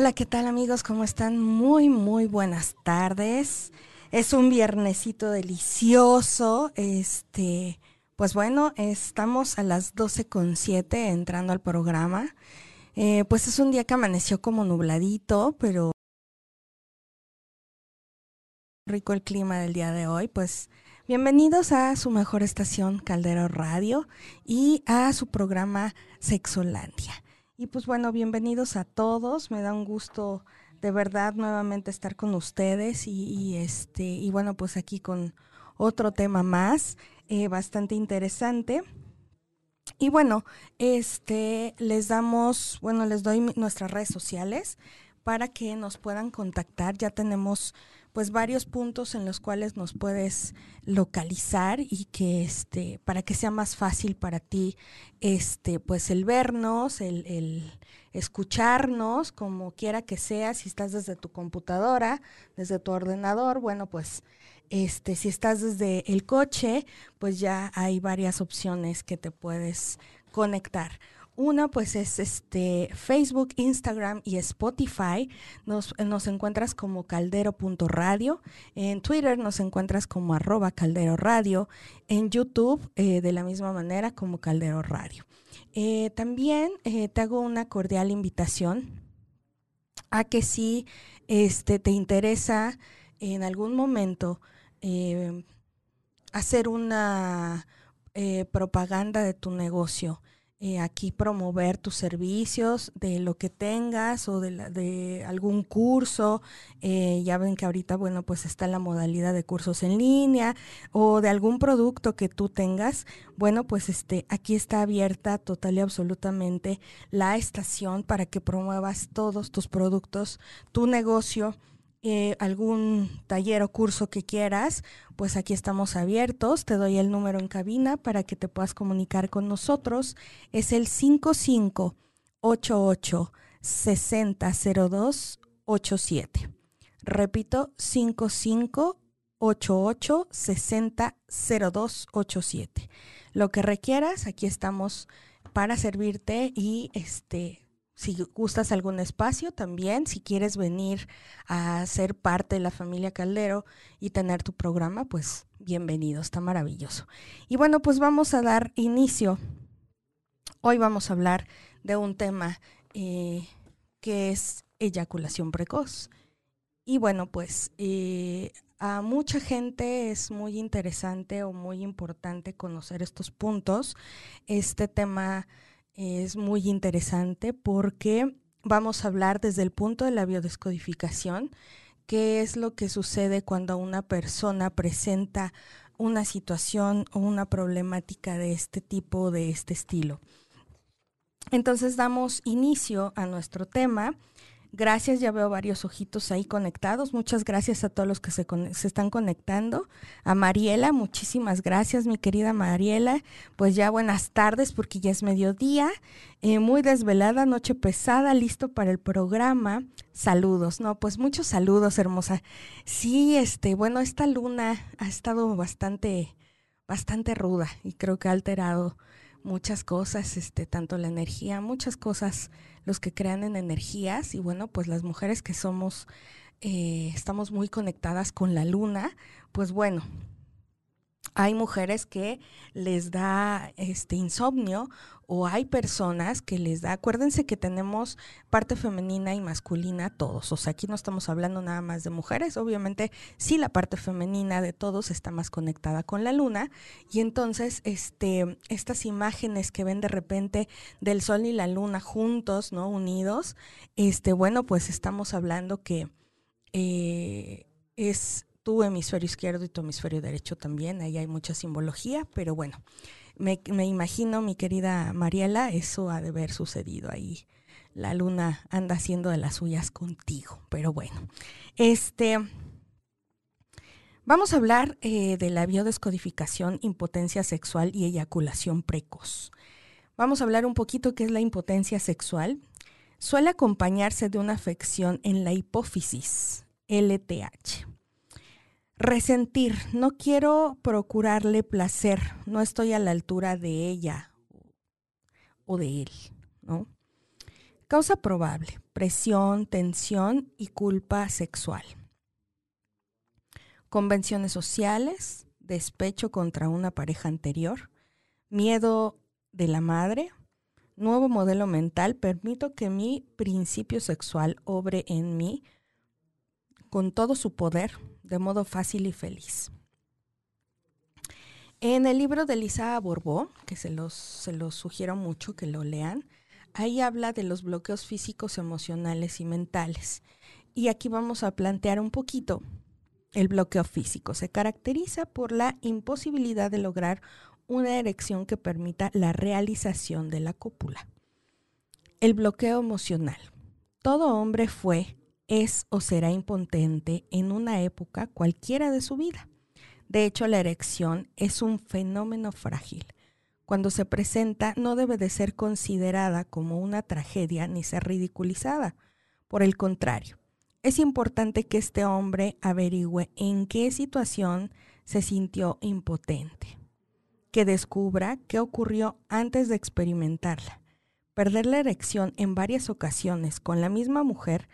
Hola, ¿qué tal amigos? ¿Cómo están? Muy, muy buenas tardes. Es un viernesito delicioso. Este, pues bueno, estamos a las 12.7 entrando al programa. Eh, pues es un día que amaneció como nubladito, pero rico el clima del día de hoy. Pues bienvenidos a su mejor estación Caldero Radio y a su programa Sexolandia. Y pues bueno, bienvenidos a todos. Me da un gusto de verdad nuevamente estar con ustedes y, este y bueno pues aquí con otro tema más eh, bastante interesante. Y bueno, este les damos, bueno, les doy nuestras redes sociales para que nos puedan contactar. Ya tenemos pues varios puntos en los cuales nos puedes localizar y que este para que sea más fácil para ti este pues el vernos el, el escucharnos como quiera que sea si estás desde tu computadora desde tu ordenador bueno pues este si estás desde el coche pues ya hay varias opciones que te puedes conectar una pues es este Facebook, Instagram y Spotify. Nos, nos encuentras como caldero.radio. En Twitter nos encuentras como arroba caldero radio. En YouTube eh, de la misma manera como caldero radio. Eh, también eh, te hago una cordial invitación a que si este, te interesa en algún momento hacer una propaganda de tu negocio eh, aquí promover tus servicios de lo que tengas o de, de algún curso. Eh, ya ven que ahorita, bueno, pues está la modalidad de cursos en línea o de algún producto que tú tengas. Bueno, pues este, aquí está abierta total y absolutamente la estación para que promuevas todos tus productos, tu negocio eh, algún taller o curso que quieras, pues aquí estamos abiertos. Te doy el número en cabina para que te puedas comunicar con nosotros. Es el 5588 600287. Repito, 5588 600287. Lo que requieras, aquí estamos para servirte y este si gustas algún espacio también, si quieres venir a ser parte de la familia Caldero y tener tu programa, pues bienvenido, está maravilloso. Y bueno, pues vamos a dar inicio. Hoy vamos a hablar de un tema eh, que es eyaculación precoz. Y bueno, pues eh, a mucha gente es muy interesante o muy importante conocer estos puntos. Este tema es muy interesante porque vamos a hablar desde el punto de la biodescodificación, qué es lo que sucede cuando una persona presenta una situación o una problemática de este tipo, de este estilo. Entonces damos inicio a nuestro tema Gracias, ya veo varios ojitos ahí conectados. Muchas gracias a todos los que se, están conectando. A Mariela, muchísimas gracias, mi querida Mariela. Pues ya buenas tardes porque ya es mediodía. Eh, muy desvelada, noche pesada, listo para el programa. Saludos, no, pues muchos saludos, hermosa. Sí, este, bueno, esta luna ha estado bastante, bastante ruda y creo que ha alterado muchas cosas, este, tanto la energía, muchas cosas los que crean en energías y bueno, pues las mujeres que somos, eh, estamos muy conectadas con la luna, pues bueno, hay mujeres que les da este insomnio o hay personas que les da, acuérdense que tenemos parte femenina y masculina todos, o sea, aquí no estamos hablando nada más de mujeres, obviamente sí la parte femenina de todos está más conectada con la luna y entonces este estas imágenes que ven de repente del sol y la luna juntos, ¿no? unidos, este bueno, pues estamos hablando que eh, es tu hemisferio izquierdo y tu hemisferio derecho también, ahí hay mucha simbología, pero bueno, me, me imagino, mi querida Mariela, eso ha de haber sucedido ahí. La luna anda haciendo de las suyas contigo, pero bueno, este... Vamos a hablar eh, de la biodescodificación, impotencia sexual y eyaculación precoz. Vamos a hablar un poquito qué es la impotencia sexual. Suele acompañarse de una afección en la hipófisis, LTH. Resentir, no quiero procurarle placer, no estoy a la altura de ella o de él, ¿no? Causa probable, presión, tensión y culpa sexual. Convenciones sociales, despecho contra una pareja anterior, miedo de la madre, nuevo modelo mental, permito que mi principio sexual obre en mí con todo su poder, de modo fácil y feliz. En el libro de Lisa Borbó, que se los, se los sugiero mucho que lo lean, ahí habla de los bloqueos físicos, emocionales y mentales. Y aquí vamos a plantear un poquito el bloqueo físico. Se caracteriza por la imposibilidad de lograr una erección que permita la realización de la cópula. El bloqueo emocional. Todo hombre fue, es o será impotente en una época cualquiera de su vida. De hecho, la erección es un fenómeno frágil. Cuando se presenta no debe de ser considerada como una tragedia ni ser ridiculizada. Por el contrario, es importante que este hombre averigüe en qué situación se sintió impotente que descubra qué ocurrió antes de experimentarla. Perder la erección en varias ocasiones con la misma mujer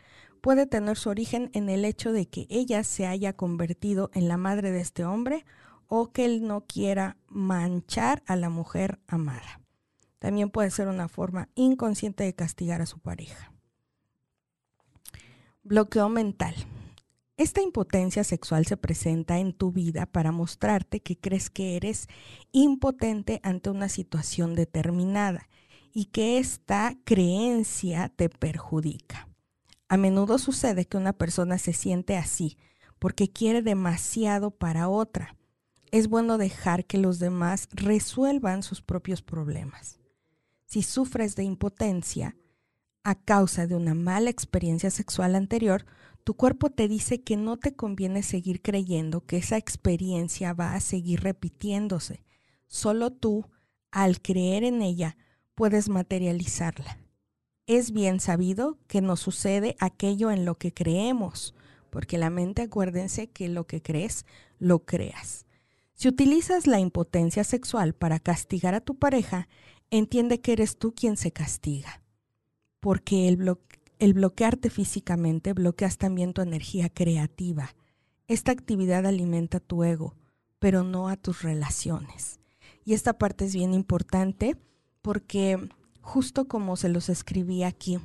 puede tener su origen en el hecho de que ella se haya convertido en la madre de este hombre o que él no quiera manchar a la mujer amada. También puede ser una forma inconsciente de castigar a su pareja. Bloqueo mental. Esta impotencia sexual se presenta en tu vida para mostrarte que crees que eres impotente ante una situación determinada y que esta creencia te perjudica. A menudo sucede que una persona se siente así porque quiere demasiado para otra. Es bueno dejar que los demás resuelvan sus propios problemas. Si sufres de impotencia a causa de una mala experiencia sexual anterior, tu cuerpo te dice que no te conviene seguir creyendo que esa experiencia va a seguir repitiéndose. Solo tú, al creer en ella, puedes materializarla. Es bien sabido que nos sucede aquello en lo que creemos, porque la mente acuérdense que lo que crees, lo creas. Si utilizas la impotencia sexual para castigar a tu pareja, entiende que eres tú quien se castiga, porque el, el bloquearte físicamente bloqueas también tu energía creativa. Esta actividad alimenta tu ego, pero no a tus relaciones. Y esta parte es bien importante porque justo como se los escribí aquí,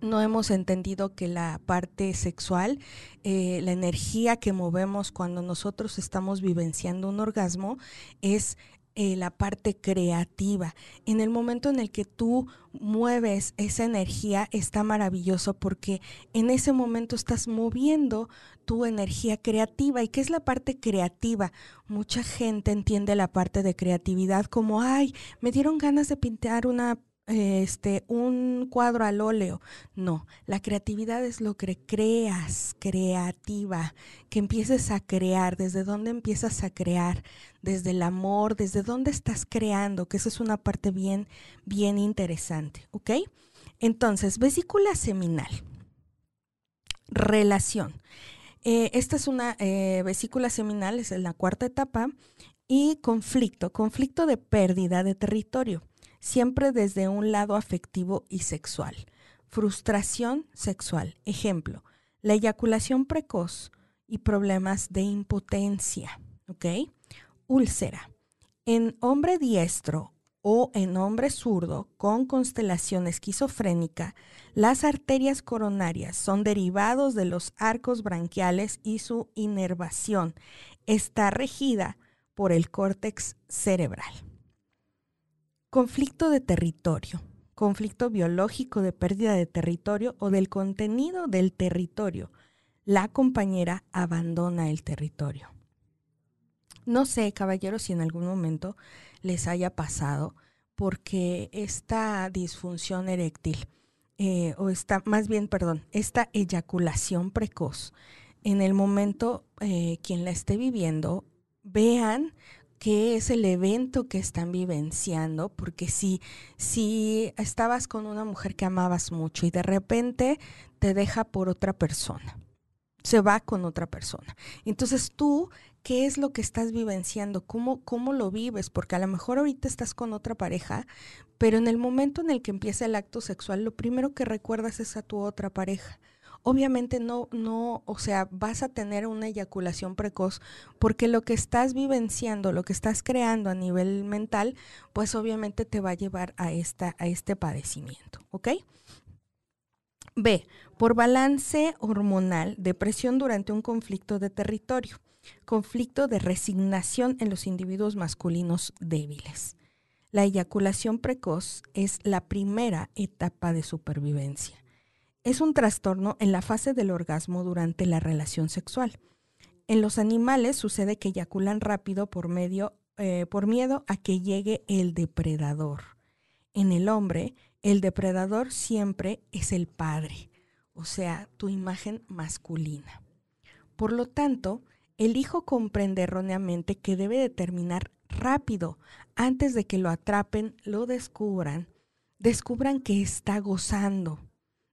no hemos entendido que la parte sexual, eh, la energía que movemos cuando nosotros estamos vivenciando un orgasmo, es eh, la parte creativa. En el momento en el que tú mueves esa energía, está maravilloso porque en ese momento estás moviendo tu energía creativa. ¿Y qué es la parte creativa? Mucha gente entiende la parte de creatividad como, ay, me dieron ganas de pintar una este, un cuadro al óleo. No, la creatividad es lo que creas, creativa, que empieces a crear. ¿Desde dónde empiezas a crear? Desde el amor, desde dónde estás creando, que esa es una parte bien, bien interesante, ¿ok? Entonces, vesícula seminal. Relación. Eh, esta es una eh, vesícula seminal, es la cuarta etapa. Y conflicto, conflicto de pérdida de territorio siempre desde un lado afectivo y sexual. Frustración sexual. Ejemplo, la eyaculación precoz y problemas de impotencia. ¿Ok? Úlcera. En hombre diestro o en hombre zurdo con constelación esquizofrénica, las arterias coronarias son derivados de los arcos branquiales y su inervación está regida por el córtex cerebral. Conflicto de territorio, conflicto biológico de pérdida de territorio o del contenido del territorio. La compañera abandona el territorio. No sé, caballeros, si en algún momento les haya pasado, porque esta disfunción eréctil, eh, o esta, más bien, perdón, esta eyaculación precoz, en el momento eh, quien la esté viviendo, vean qué es el evento que están vivenciando, porque si, si estabas con una mujer que amabas mucho y de repente te deja por otra persona, se va con otra persona. Entonces tú qué es lo que estás vivenciando, cómo, cómo lo vives, porque a lo mejor ahorita estás con otra pareja, pero en el momento en el que empieza el acto sexual, lo primero que recuerdas es a tu otra pareja. Obviamente no, no, o sea, vas a tener una eyaculación precoz porque lo que estás vivenciando, lo que estás creando a nivel mental, pues obviamente te va a llevar a, esta, a este padecimiento, ¿ok? B. Por balance hormonal, depresión durante un conflicto de territorio, conflicto de resignación en los individuos masculinos débiles. La eyaculación precoz es la primera etapa de supervivencia. Es un trastorno en la fase del orgasmo durante la relación sexual. En los animales sucede que eyaculan rápido por, medio, eh, por miedo a que llegue el depredador. En el hombre, el depredador siempre es el padre, o sea, tu imagen masculina. Por lo tanto, el hijo comprende erróneamente que debe determinar rápido, antes de que lo atrapen, lo descubran, descubran que está gozando,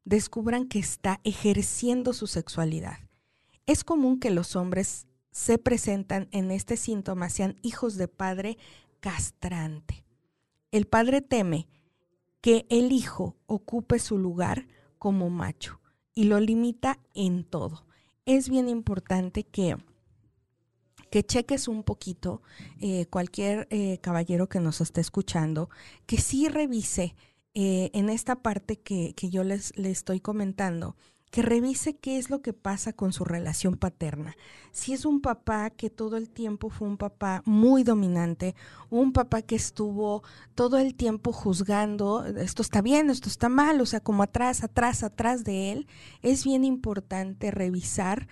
descubran que está ejerciendo su sexualidad. Es común que los hombres se presentan en este síntoma sean hijos de padre castrante. El padre teme que el hijo ocupe su lugar como macho y lo limita en todo. Es bien importante que, que cheques un poquito, eh, cualquier eh, caballero que nos esté escuchando, que sí revise eh, en esta parte que, que yo les, estoy comentando, que revise qué es lo que pasa con su relación paterna. Si es un papá que todo el tiempo fue un papá muy dominante, un papá que estuvo todo el tiempo juzgando, esto está bien, esto está mal, o sea, como atrás, atrás, atrás de él, es bien importante revisar.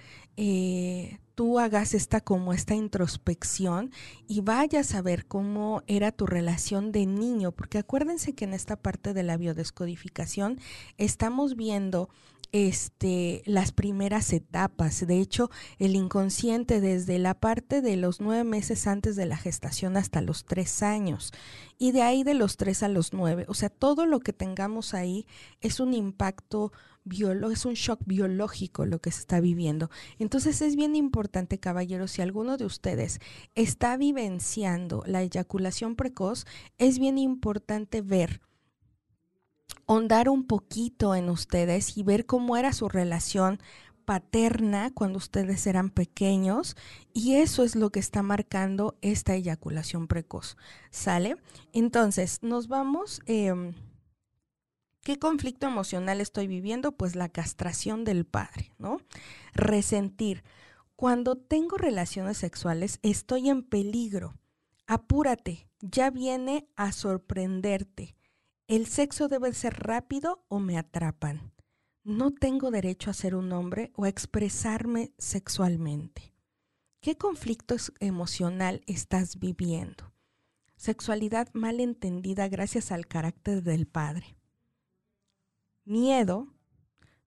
Tú hagas esta como esta introspección y vayas a ver cómo era tu relación de niño, porque acuérdense que en esta parte de la biodescodificación estamos viendo este, las primeras etapas. De hecho, el inconsciente desde la parte de los nueve meses antes de la gestación hasta los tres años y de ahí de los tres a los nueve. O sea, todo lo que tengamos ahí es un impacto biológico, es un shock biológico lo que se está viviendo. Entonces es bien importante, caballeros, si alguno de ustedes está vivenciando la eyaculación precoz, es bien importante ver hondar un poquito en ustedes y ver cómo era su relación paterna cuando ustedes eran pequeños y eso es lo que está marcando esta eyaculación precoz. ¿Sale? Entonces, nos vamos... Em, ¿Qué conflicto emocional estoy viviendo? Pues la castración del padre, ¿no? Resentir. Cuando tengo relaciones sexuales estoy en peligro. Apúrate, ya viene a sorprenderte. El sexo debe ser rápido o me atrapan. No tengo derecho a ser un hombre o a expresarme sexualmente. ¿Qué conflicto emocional estás viviendo? Sexualidad mal entendida gracias al carácter del padre. Miedo,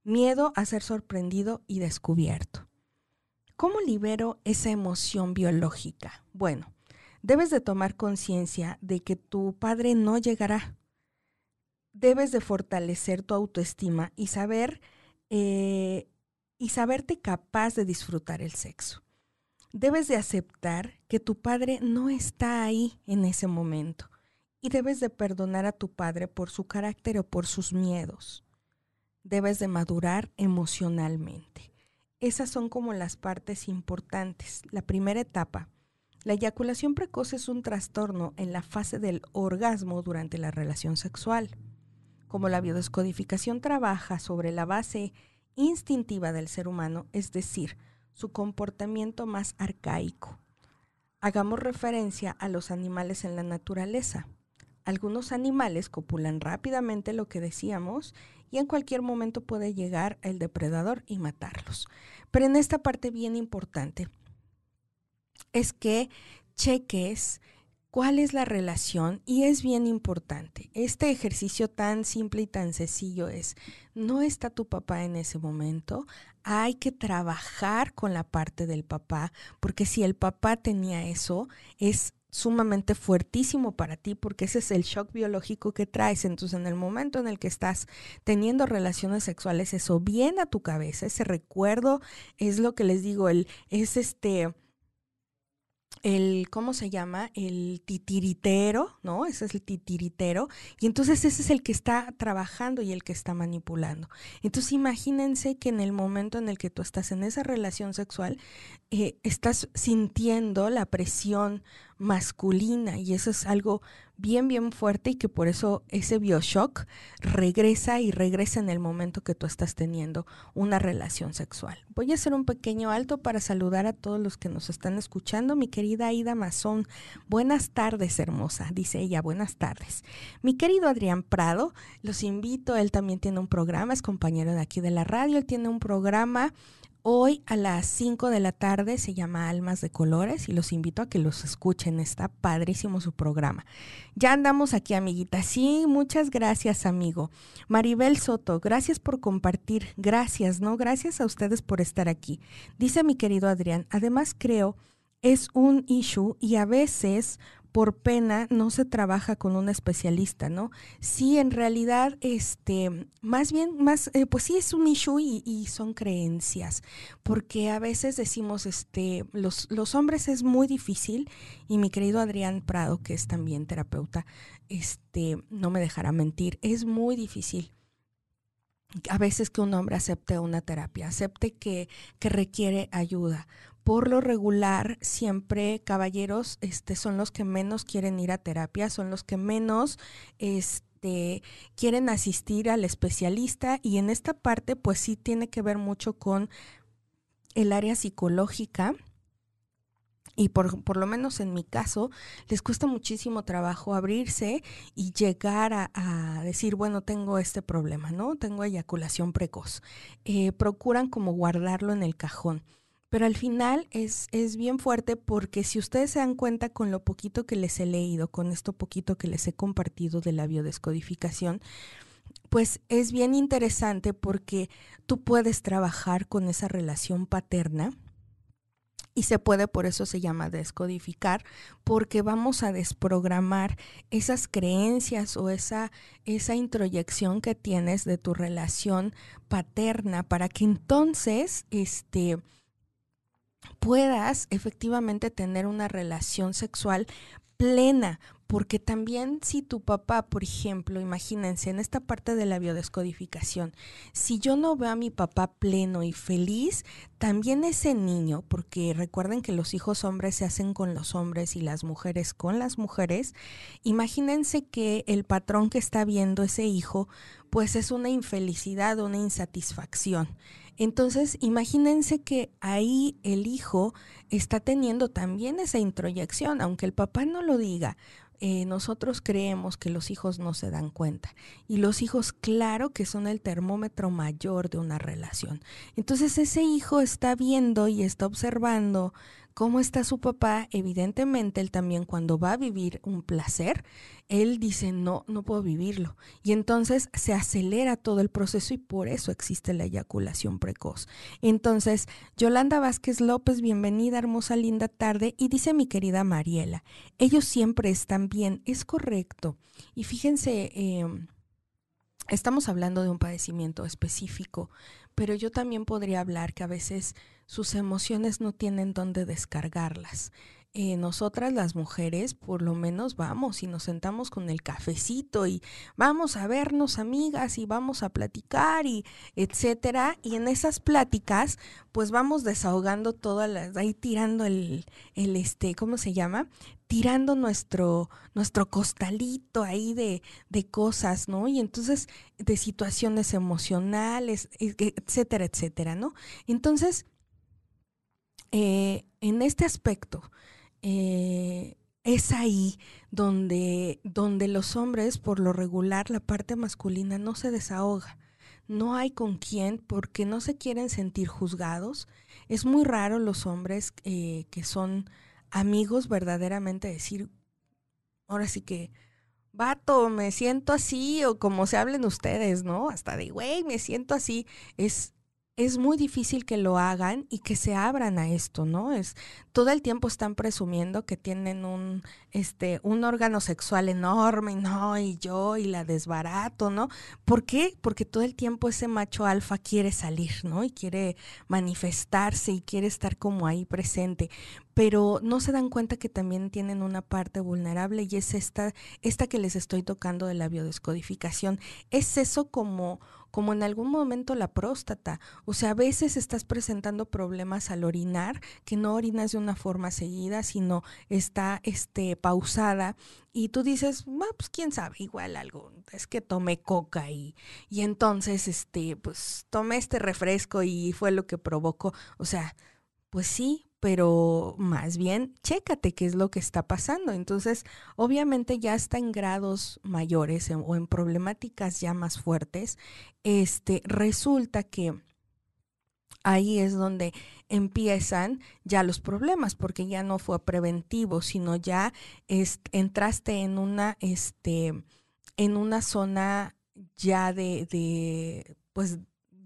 miedo a ser sorprendido y descubierto. ¿Cómo libero esa emoción biológica? Bueno, debes de tomar conciencia de que tu padre no llegará debes de fortalecer tu autoestima y saber eh, y saberte capaz de disfrutar el sexo. Debes de aceptar que tu padre no está ahí en ese momento y debes de perdonar a tu padre por su carácter o por sus miedos. Debes de madurar emocionalmente. Esas son como las partes importantes. La primera etapa. La eyaculación precoz es un trastorno en la fase del orgasmo durante la relación sexual como la biodescodificación trabaja sobre la base instintiva del ser humano, es decir, su comportamiento más arcaico. Hagamos referencia a los animales en la naturaleza. Algunos animales copulan rápidamente lo que decíamos y en cualquier momento puede llegar el depredador y matarlos. Pero en esta parte bien importante es que cheques cuál es la relación y es bien importante. Este ejercicio tan simple y tan sencillo es, no está tu papá en ese momento, hay que trabajar con la parte del papá, porque si el papá tenía eso, es sumamente fuertísimo para ti porque ese es el shock biológico que traes. Entonces, en el momento en el que estás teniendo relaciones sexuales, eso viene a tu cabeza, ese recuerdo es lo que les digo, el, es este el, ¿cómo se llama? El titiritero, ¿no? Ese es el titiritero. Y entonces ese es el que está trabajando y el que está manipulando. Entonces imagínense que en el momento en el que tú estás en esa relación sexual, eh, estás sintiendo la presión masculina y eso es algo bien, bien fuerte y que por eso ese bioshock regresa y regresa en el momento que tú estás teniendo una relación sexual. Voy a hacer un pequeño alto para saludar a todos los que nos están escuchando. Mi querida Aida Mazón, buenas tardes, hermosa, dice ella, buenas tardes. Mi querido Adrián Prado, los invito, él también tiene un programa, es compañero de aquí de la radio, él tiene un programa Hoy a las 5 de la tarde se llama Almas de Colores y los invito a que los escuchen. Está padrísimo su programa. Ya andamos aquí, amiguita. Sí, muchas gracias, amigo. Maribel Soto, gracias por compartir. Gracias, ¿no? Gracias a ustedes por estar aquí. Dice mi querido Adrián, además creo es un issue y a veces por pena no se trabaja con un especialista, ¿no? Sí, en realidad, este, más bien, más, eh, pues sí es un issue y, son creencias, porque a veces decimos, este, los, los hombres es muy difícil y mi querido Adrián Prado, que es también terapeuta, este, no me dejará mentir, es muy difícil a veces que un hombre acepte una terapia, acepte que, que requiere ayuda, por lo regular, siempre caballeros este, son los que menos quieren ir a terapia, son los que menos este, quieren asistir al especialista y en esta parte pues sí tiene que ver mucho con el área psicológica. Y por, por, lo menos en mi caso, les cuesta muchísimo trabajo abrirse y llegar a, decir, bueno, tengo este problema, ¿no? Tengo eyaculación precoz. Eh, procuran como guardarlo en el cajón. Pero al final es, es bien fuerte porque si ustedes se dan cuenta con lo poquito que les he leído, con esto poquito que les he compartido de la biodescodificación, pues es bien interesante porque tú puedes trabajar con esa relación paterna y se puede, por eso se llama descodificar, porque vamos a desprogramar esas creencias o esa, esa introyección que tienes de tu relación paterna para que entonces, este, puedas efectivamente tener una relación sexual plena, porque también si tu papá, por ejemplo, imagínense en esta parte de la biodescodificación, si yo no veo a mi papá pleno y feliz, también ese niño, porque recuerden que los hijos hombres se hacen con los hombres y las mujeres con las mujeres, imagínense que el patrón que está viendo ese hijo, pues es una infelicidad, una insatisfacción. Entonces, imagínense que ahí el hijo está teniendo también esa introyección, aunque el papá no lo diga. Eh, nosotros creemos que los hijos no se dan cuenta. Y los hijos, claro que son el termómetro mayor de una relación. Entonces ese hijo está viendo y está observando cómo está su papá, evidentemente él también cuando va a vivir un placer, él dice, no, no puedo vivirlo. Y entonces se acelera todo el proceso y por eso existe la eyaculación precoz. Entonces, Yolanda Vázquez López, bienvenida, hermosa, linda tarde. Y dice mi querida Mariela, ellos siempre están bien, es correcto. Y fíjense, em, estamos hablando de un padecimiento específico, pero yo también podría hablar que a veces sus emociones no tienen dónde descargarlas. Eh, nosotras las mujeres por lo menos vamos y nos sentamos con el cafecito y vamos a vernos amigas y vamos a platicar y etcétera. Y en esas pláticas pues vamos desahogando todas las ahí tirando el, el este cómo se llama tirando nuestro nuestro costalito ahí de, de cosas no y entonces de situaciones emocionales e, etcétera etcétera no entonces eh, en este aspecto, eh, es ahí donde, donde los hombres, por lo regular, la parte masculina no se desahoga. No hay con quién porque no se quieren sentir juzgados. Es muy raro los hombres eh, que son amigos verdaderamente decir, ahora sí que, vato, me siento así, o como se hablen ustedes, ¿no? Hasta de, güey, me siento así. Es es muy difícil que lo hagan y que se abran a esto, ¿no? Es todo el tiempo están presumiendo que tienen un este un órgano sexual enorme, no, y yo y la desbarato, ¿no? ¿Por qué? Porque todo el tiempo ese macho alfa quiere salir, ¿no? Y quiere manifestarse y quiere estar como ahí presente, pero no se dan cuenta que también tienen una parte vulnerable y es esta esta que les estoy tocando de la biodescodificación. Es eso como como en algún momento la próstata. O sea, a veces estás presentando problemas al orinar, que no orinas de una forma seguida, sino está este, pausada. Y tú dices, pues quién sabe, igual algo, es que tomé coca y, y entonces, este, pues tomé este refresco y fue lo que provocó. O sea, pues sí, pero más bien chécate qué es lo que está pasando. Entonces, obviamente ya está en grados mayores o en problemáticas ya más fuertes, este resulta que ahí es donde empiezan ya los problemas, porque ya no fue preventivo, sino ya entraste en una, este, en una zona ya de, de pues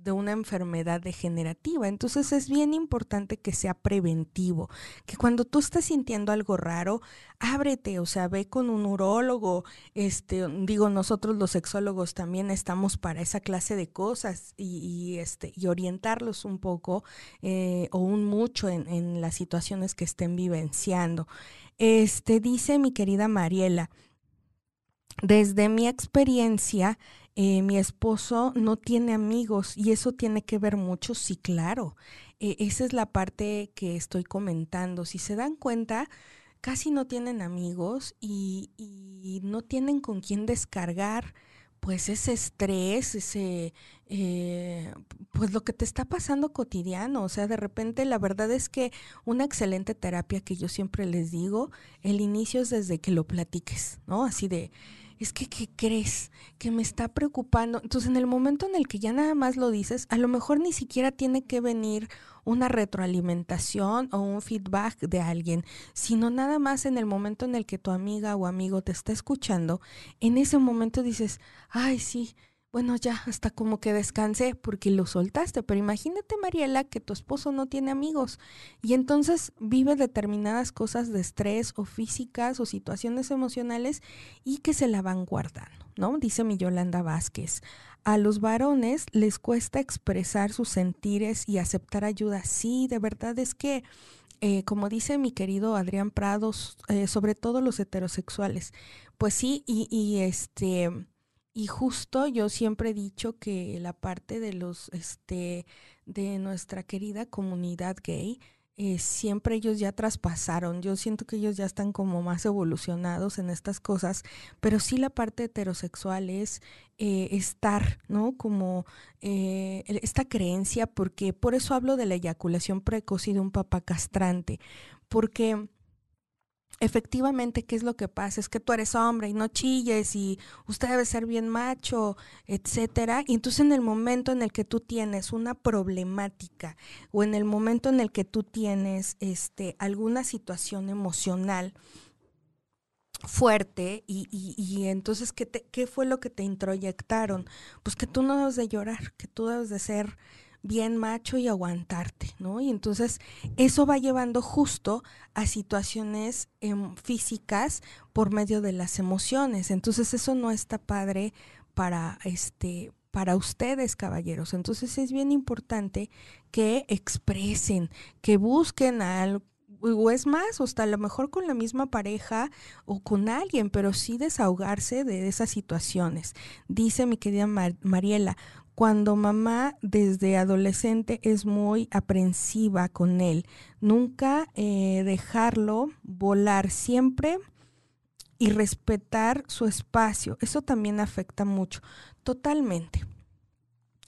de una enfermedad degenerativa. Entonces es bien importante que sea preventivo, que cuando tú estás sintiendo algo raro, ábrete, o sea, ve con un urólogo, este, digo, nosotros los sexólogos también estamos para esa clase de cosas y, este, y orientarlos un poco eh, o un mucho en, en las situaciones que estén vivenciando. Este, dice mi querida Mariela, desde mi experiencia, eh, mi esposo no tiene amigos y eso tiene que ver mucho, sí, claro. Eh, esa es la parte que estoy comentando. Si se dan cuenta, casi no tienen amigos y, no tienen con quién descargar pues ese estrés, ese, eh, pues lo que te está pasando cotidiano. O sea, de repente la verdad es que una excelente terapia que yo siempre les digo, el inicio es desde que lo platiques, ¿no? Así de, es que, ¿qué crees? Que me está preocupando. Entonces, en el momento en el que ya nada más lo dices, a lo mejor ni siquiera tiene que venir una retroalimentación o un feedback de alguien, sino nada más en el momento en el que tu amiga o amigo te está escuchando, en ese momento dices, ay, sí, bueno, ya hasta como que descansé porque lo soltaste, pero imagínate, Mariela, que tu esposo no tiene amigos y entonces vive determinadas cosas de estrés o físicas o situaciones emocionales y que se la van guardando, ¿no? Dice mi Yolanda Vázquez. A los varones les cuesta expresar sus sentires y aceptar ayuda. Sí, de verdad es que eh, como dice mi querido Adrián Prados, eh, sobre todo los heterosexuales, pues sí, y, y este y justo yo siempre he dicho que la parte de los, este, de nuestra querida comunidad gay, eh, siempre ellos ya traspasaron. Yo siento que ellos ya están como más evolucionados en estas cosas, pero sí la parte heterosexual es eh, estar, ¿no? Como eh, esta creencia, porque por eso hablo de la eyaculación precoz y de un papá castrante, porque efectivamente, ¿qué es lo que pasa? Es que tú eres hombre y no chilles y usted debe ser bien macho, etcétera. Y entonces en el momento en el que tú tienes una problemática o en el momento en el que tú tienes este, alguna situación emocional, fuerte y, y, entonces ¿qué, te, ¿qué fue lo que te introyectaron? Pues que tú no debes de llorar, que tú debes de ser bien macho y aguantarte, ¿no? Y entonces eso va llevando justo a situaciones em, físicas por medio de las emociones. Entonces eso no está padre para este para ustedes, caballeros. Entonces es bien importante que expresen, que busquen algo o es más, hasta a lo mejor con la misma pareja o con alguien, pero sí desahogarse de esas situaciones. Dice mi querida Mariela, cuando mamá desde adolescente es muy aprensiva con él. Nunca eh, dejarlo volar siempre y respetar su espacio. Eso también afecta mucho. Totalmente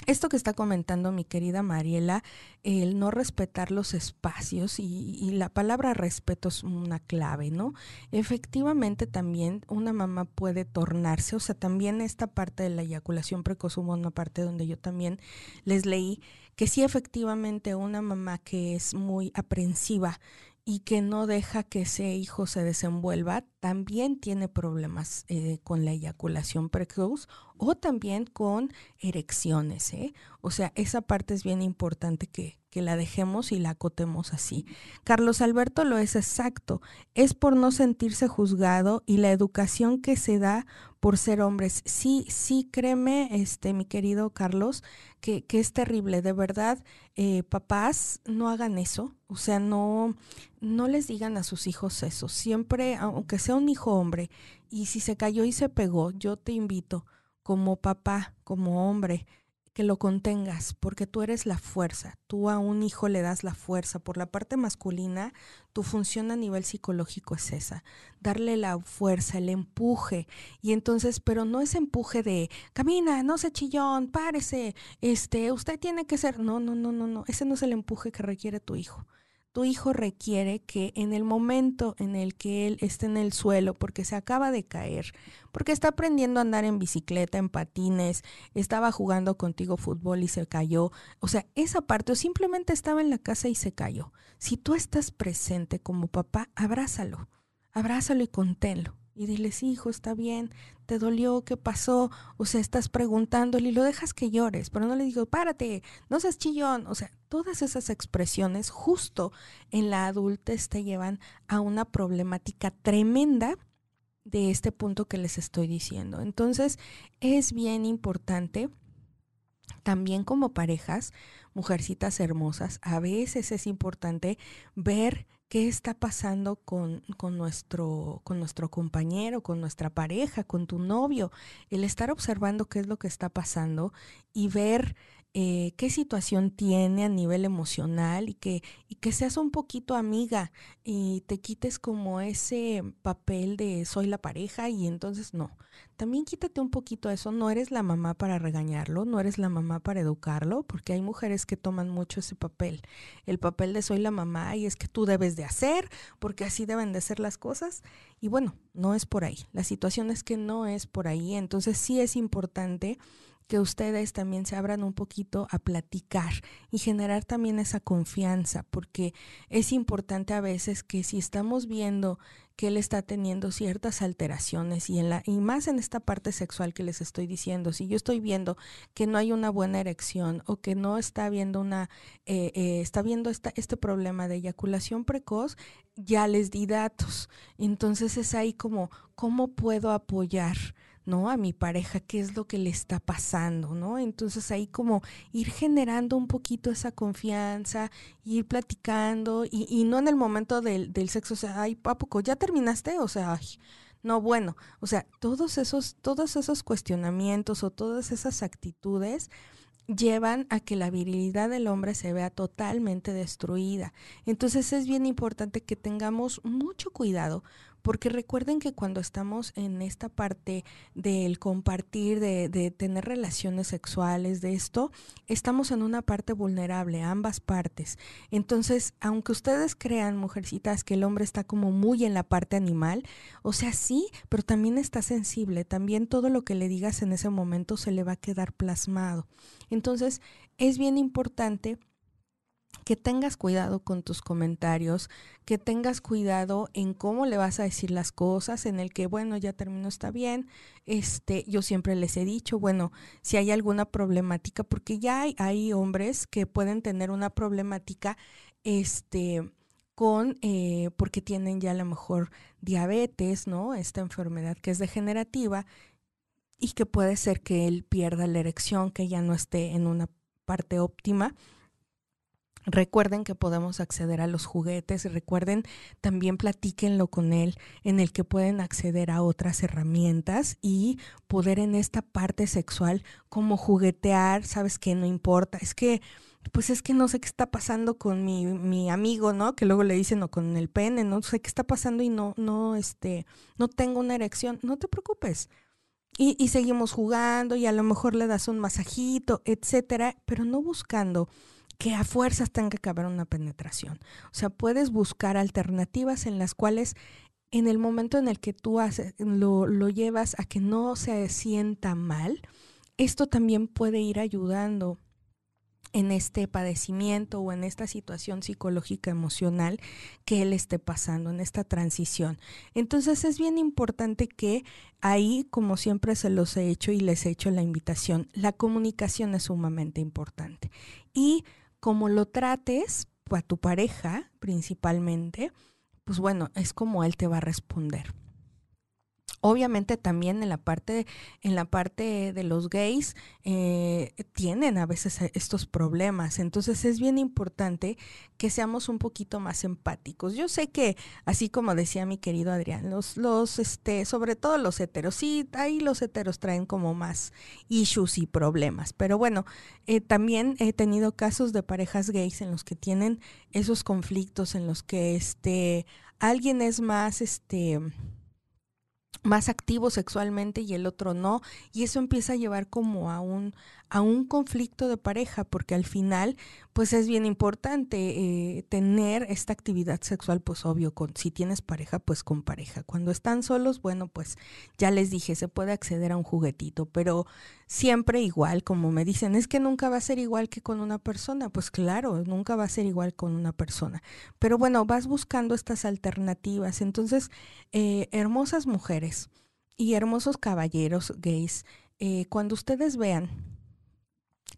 esto que está comentando mi querida Mariela, el no respetar los espacios y, la palabra respeto es una clave, ¿no? Efectivamente también una mamá puede tornarse, o sea, también esta parte de la eyaculación precoz hubo una parte donde yo también les leí que sí efectivamente una mamá que es muy aprensiva y que no deja que ese hijo se desenvuelva, también tiene problemas eh, con la eyaculación precoz o también con erecciones. ¿eh? O sea, esa parte es bien importante que, que la dejemos y la acotemos así. Carlos Alberto lo es exacto, es por no sentirse juzgado y la educación que se da por ser hombres. Sí, sí, créeme, este, mi querido Carlos, que, que es terrible, de verdad, eh, papás, no hagan eso, o sea, no, no les digan a sus hijos eso, siempre, aunque sea un hijo hombre, y si se cayó y se pegó, yo te invito como papá, como hombre, que lo contengas, porque tú eres la fuerza. Tú a un hijo le das la fuerza. Por la parte masculina, tu función a nivel psicológico es esa, darle la fuerza, el empuje. Y entonces, pero no es empuje de camina, no se chillón, párese, este, usted tiene que ser. No, no, no, no, no. Ese no es el empuje que requiere tu hijo tu hijo requiere que en el momento en el que él esté en el suelo porque se acaba de caer, porque está aprendiendo a andar en bicicleta, en patines, estaba jugando contigo fútbol y se cayó, o sea, esa parte o simplemente estaba en la casa y se cayó. Si tú estás presente como papá, abrázalo, abrázalo y conténlo y dile, sí, hijo, está bien, te dolió, ¿qué pasó? O sea, estás preguntándole y lo dejas que llores, pero no le digo, párate, no seas chillón. O sea, todas esas expresiones justo en la adultez te llevan a una problemática tremenda de este punto que les estoy diciendo. Entonces, es bien importante también como parejas, mujercitas hermosas, a veces es importante ver qué está pasando con, con, nuestro, con nuestro compañero, con nuestra pareja, con tu novio, el estar observando qué es lo que está pasando y ver eh, qué situación tiene a nivel emocional y que, y que seas un poquito amiga y te quites como ese papel de soy la pareja y entonces no. También quítate un poquito eso, no eres la mamá para regañarlo, no eres la mamá para educarlo, porque hay mujeres que toman mucho ese papel, el papel de soy la mamá y es que tú debes de hacer, porque así deben de ser las cosas. Y bueno, no es por ahí, la situación es que no es por ahí, entonces sí es importante que ustedes también se abran un poquito a platicar y generar también esa confianza, porque es importante a veces que si estamos viendo que él está teniendo ciertas alteraciones y en la y más en esta parte sexual que les estoy diciendo, si yo estoy viendo que no hay una buena erección o que no está viendo una eh, eh, está viendo esta, este problema de eyaculación precoz, ya les di datos. Entonces es ahí como cómo puedo apoyar ¿no? A mi pareja, qué es lo que le está pasando, ¿no? Entonces ahí como ir generando un poquito esa confianza, ir platicando y, y no en el momento del, del sexo, o sea, ay, ¿a poco ya terminaste? O sea, ay, no, bueno, o sea, todos esos, todos esos cuestionamientos o todas esas actitudes llevan a que la virilidad del hombre se vea totalmente destruida. Entonces es bien importante que tengamos mucho cuidado porque recuerden que cuando estamos en esta parte del compartir, de, tener relaciones sexuales, de esto, estamos en una parte vulnerable, ambas partes. Entonces, aunque ustedes crean, mujercitas, que el hombre está como muy en la parte animal, o sea, sí, pero también está sensible, también todo lo que le digas en ese momento se le va a quedar plasmado. Entonces, es bien importante que tengas cuidado con tus comentarios, que tengas cuidado en cómo le vas a decir las cosas, en el que, bueno, ya terminó, está bien. Este, yo siempre les he dicho, bueno, si hay alguna problemática, porque ya hay, hay hombres que pueden tener una problemática, este, con, eh, porque tienen ya a lo mejor diabetes, ¿no? Esta enfermedad que es degenerativa y que puede ser que él pierda la erección, que ya no esté en una parte óptima Recuerden que podemos acceder a los juguetes, recuerden también platíquenlo con él en el que pueden acceder a otras herramientas y poder en esta parte sexual como juguetear, sabes que no importa, es que pues es que no sé qué está pasando con mi, mi amigo, ¿no? Que luego le dicen o con el pene, no sé qué está pasando y no, no, este, no tengo una erección, no te preocupes. Y, y seguimos jugando y a lo mejor le das un masajito, etcétera, pero no buscando que a fuerzas tenga que haber una penetración. O sea, puedes buscar alternativas en las cuales en el momento en el que tú haces, lo, lo llevas a que no se sienta mal, esto también puede ir ayudando en este padecimiento o en esta situación psicológica emocional que él esté pasando, en esta transición. Entonces es bien importante que ahí, como siempre se los he hecho y les he hecho la invitación, la comunicación es sumamente importante. Y como lo trates a tu pareja principalmente, pues bueno, es como él te va a responder. Obviamente también en la parte, en la parte de los gays eh, tienen a veces estos problemas. Entonces es bien importante que seamos un poquito más empáticos. Yo sé que, así como decía mi querido Adrián, los, los, este, sobre todo los heteros, sí, ahí los heteros traen como más issues y problemas. Pero bueno, eh, también he tenido casos de parejas gays en los que tienen esos conflictos, en los que este alguien es más este más activo sexualmente y el otro no, y eso empieza a llevar como a un a un conflicto de pareja, porque al final, pues es bien importante eh, tener esta actividad sexual, pues obvio, con, si tienes pareja, pues con pareja. Cuando están solos, bueno, pues ya les dije, se puede acceder a un juguetito, pero siempre igual, como me dicen, es que nunca va a ser igual que con una persona. Pues claro, nunca va a ser igual con una persona. Pero bueno, vas buscando estas alternativas. Entonces, eh, hermosas mujeres y hermosos caballeros gays, eh, cuando ustedes vean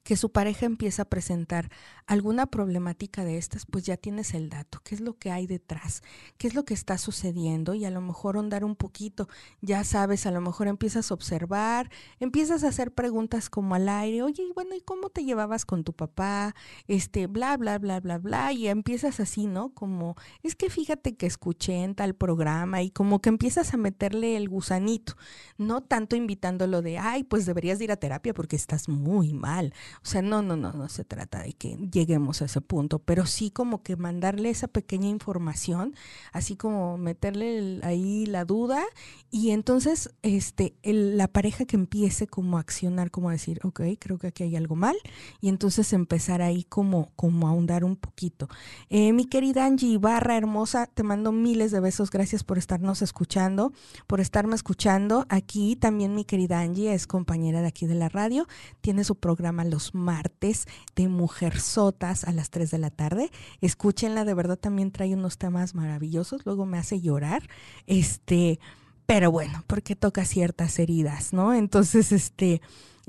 que su pareja empieza a presentar alguna problemática de estas, pues ya tienes el dato, qué es lo que hay detrás, qué es lo que está sucediendo y a lo mejor ondar un poquito, ya sabes, a lo mejor empiezas a observar, empiezas a hacer preguntas como al aire, oye, bueno, ¿y cómo te llevabas con tu papá? Este, bla, bla, bla, bla, bla, y empiezas así, ¿no? Como, es que fíjate que escuché en tal programa y como que empiezas a meterle el gusanito, no tanto invitándolo de, ay, pues deberías ir a terapia porque estás muy mal o sea, no, no, no, no se trata de que lleguemos a ese punto, pero sí como que mandarle esa pequeña información, así como meterle ahí la duda y entonces este la pareja que empiece como a accionar, como a decir, ok, creo que aquí hay algo mal y entonces empezar ahí como, como a ahondar un poquito. Eh, mi querida Angie Ibarra, hermosa, te mando miles de besos, gracias por estarnos escuchando, por estarme escuchando. Aquí también mi querida Angie es compañera de aquí de la radio, tiene su programa los martes de Mujer Sotas a las 3 de la tarde. Escúchenla, de verdad también trae unos temas maravillosos, luego me hace llorar. Este, pero bueno, porque toca ciertas heridas, ¿no? Entonces, este,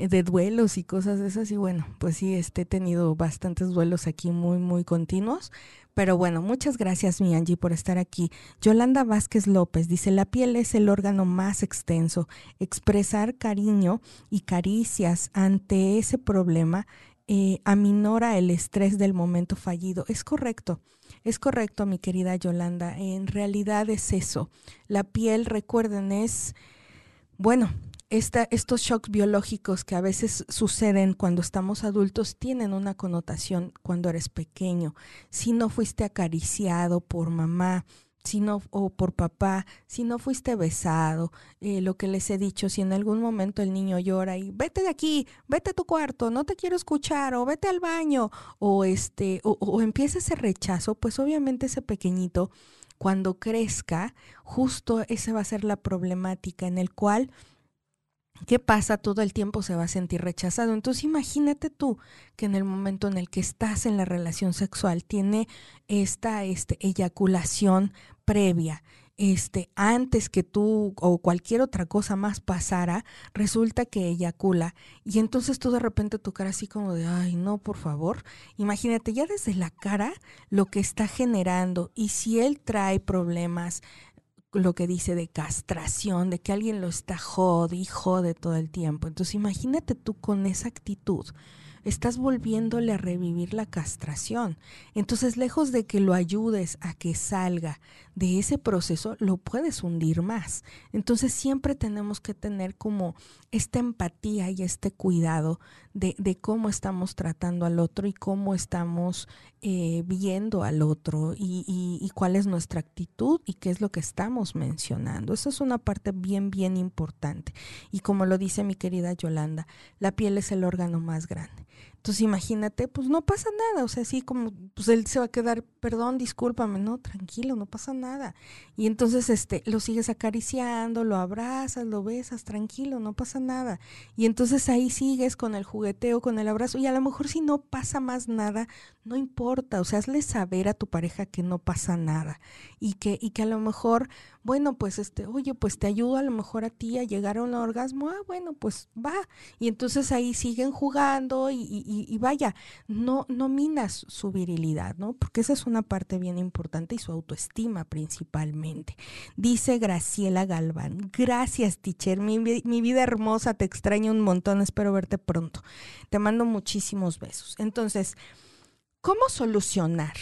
de duelos y cosas de esas, y bueno, pues sí, este, he tenido bastantes duelos aquí muy, muy continuos. Pero bueno, muchas gracias, mi Angie, por estar aquí. Yolanda Vázquez López dice, la piel es el órgano más extenso. Expresar cariño y caricias ante ese problema eh, aminora el estrés del momento fallido. Es correcto. Es correcto, mi querida Yolanda. En realidad es eso. La piel, recuerden, es, bueno, estos shocks biológicos que a veces suceden cuando estamos adultos tienen una connotación cuando eres pequeño. Si no fuiste acariciado por mamá, si no, o por papá, si no fuiste besado, eh, lo que les he dicho, si en algún momento el niño llora y vete de aquí, vete a tu cuarto, no te quiero escuchar, o vete al baño, o este, o, o empieza ese rechazo, pues obviamente ese pequeñito, cuando crezca, justo esa va a ser la problemática en el cual ¿Qué pasa? Todo el tiempo se va a sentir rechazado. Entonces imagínate tú que en el momento en el que estás en la relación sexual tiene esta este, eyaculación previa, este, antes que tú o cualquier otra cosa más pasara, resulta que eyacula. Y entonces tú de repente tu cara así como de, ay, no, por favor. Imagínate ya desde la cara lo que está generando. Y si él trae problemas lo que dice de castración, de que alguien lo está jode y jode todo el tiempo. Entonces imagínate tú con esa actitud estás volviéndole a revivir la castración. Entonces, lejos de que lo ayudes a que salga de ese proceso, lo puedes hundir más. Entonces, siempre tenemos que tener como esta empatía y este cuidado de, cómo estamos tratando al otro y cómo estamos eh, viendo al otro y, y cuál es nuestra actitud y qué es lo que estamos mencionando. Eso es una parte bien, bien importante. Y como lo dice mi querida Yolanda, la piel es el órgano más grande. Entonces imagínate, pues no pasa nada, o sea, así como, pues él se va a quedar, perdón, discúlpame, no, tranquilo, no pasa nada. Y entonces este, lo sigues acariciando, lo abrazas, lo besas, tranquilo, no pasa nada. Y entonces ahí sigues con el jugueteo, con el abrazo, y a lo mejor si no pasa más nada, no importa, o sea, hazle saber a tu pareja que no pasa nada. Y que, y que a lo mejor, bueno, pues este, oye, pues te ayudo a lo mejor a ti a llegar a un orgasmo, ah, bueno, pues va. Y entonces ahí siguen jugando y vaya, no, no minas su virilidad, ¿no? Porque esa es una parte bien importante y su autoestima principalmente. Dice Graciela Galván, gracias teacher, mi, mi vida hermosa, te extraño un montón, espero verte pronto. Te mando muchísimos besos. Entonces, ¿cómo solucionar?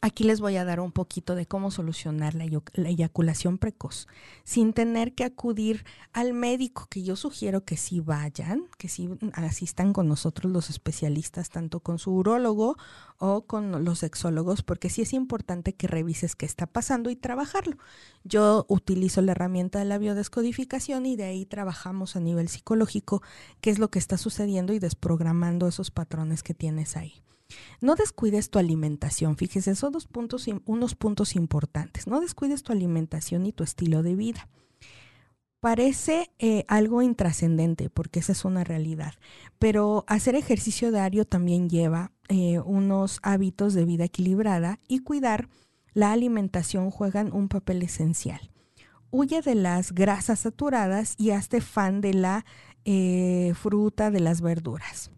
Aquí les voy a dar un poquito de cómo solucionar la, eyaculación precoz sin tener que acudir al médico, que yo sugiero que sí vayan, que sí asistan con nosotros los especialistas, tanto con su urólogo o con los sexólogos, porque sí es importante que revises qué está pasando y trabajarlo. Yo utilizo la herramienta de la biodescodificación y de ahí trabajamos a nivel psicológico qué es lo que está sucediendo y desprogramando esos patrones que tienes ahí. No descuides tu alimentación, fíjese, son dos puntos, unos puntos importantes. No descuides tu alimentación y tu estilo de vida. Parece eh, algo intrascendente porque esa es una realidad, pero hacer ejercicio diario también lleva eh, unos hábitos de vida equilibrada y cuidar la alimentación juegan un papel esencial. Huye de las grasas saturadas y hazte fan de la eh, fruta, de las verduras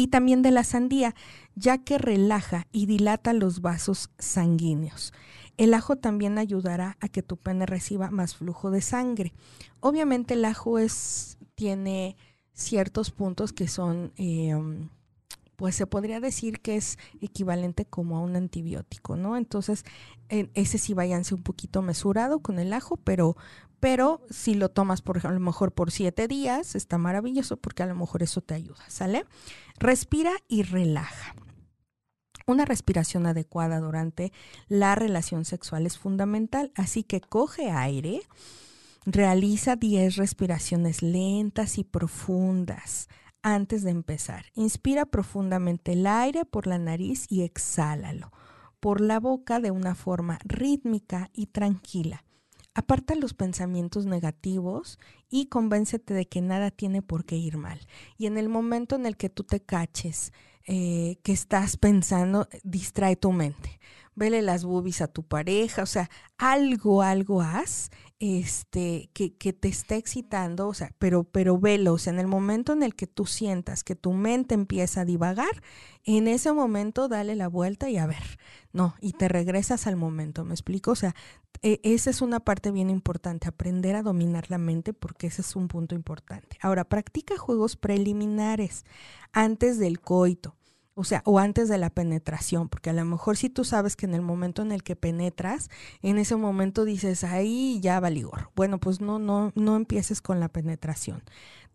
y también de la sandía, ya que relaja y dilata los vasos sanguíneos. El ajo también ayudará a que tu pene reciba más flujo de sangre. Obviamente el ajo es, tiene ciertos puntos que son, em, pues se podría decir que es equivalente como a un antibiótico, ¿no? Entonces, ese sí váyanse un poquito mesurado con el ajo, pero, pero si lo tomas por a lo mejor por siete días, está maravilloso porque a lo mejor eso te ayuda, ¿sale? Respira y relaja. Una respiración adecuada durante la relación sexual es fundamental, así que coge aire, realiza 10 respiraciones lentas y profundas antes de empezar. Inspira profundamente el aire por la nariz y exhálalo por la boca de una forma rítmica y tranquila. Aparta los pensamientos negativos y convéncete de que nada tiene por qué ir mal. Y en el momento en el que tú te caches eh, que estás pensando, distrae tu mente. Vele las boobies a tu pareja, o sea, algo, algo haz este, que, que, te esté excitando, o sea, pero, pero velo, o sea, en el momento en el que tú sientas que tu mente empieza a divagar, en ese momento dale la vuelta y a ver, no, y te regresas al momento, ¿me explico? O sea, e, esa es una parte bien importante, aprender a dominar la mente porque ese es un punto importante. Ahora, practica juegos preliminares antes del coito. O sea, o antes de la penetración, porque a lo mejor si tú sabes que en el momento en el que penetras, en ese momento dices, ahí ya valigor. Bueno, pues no, no, no empieces con la penetración.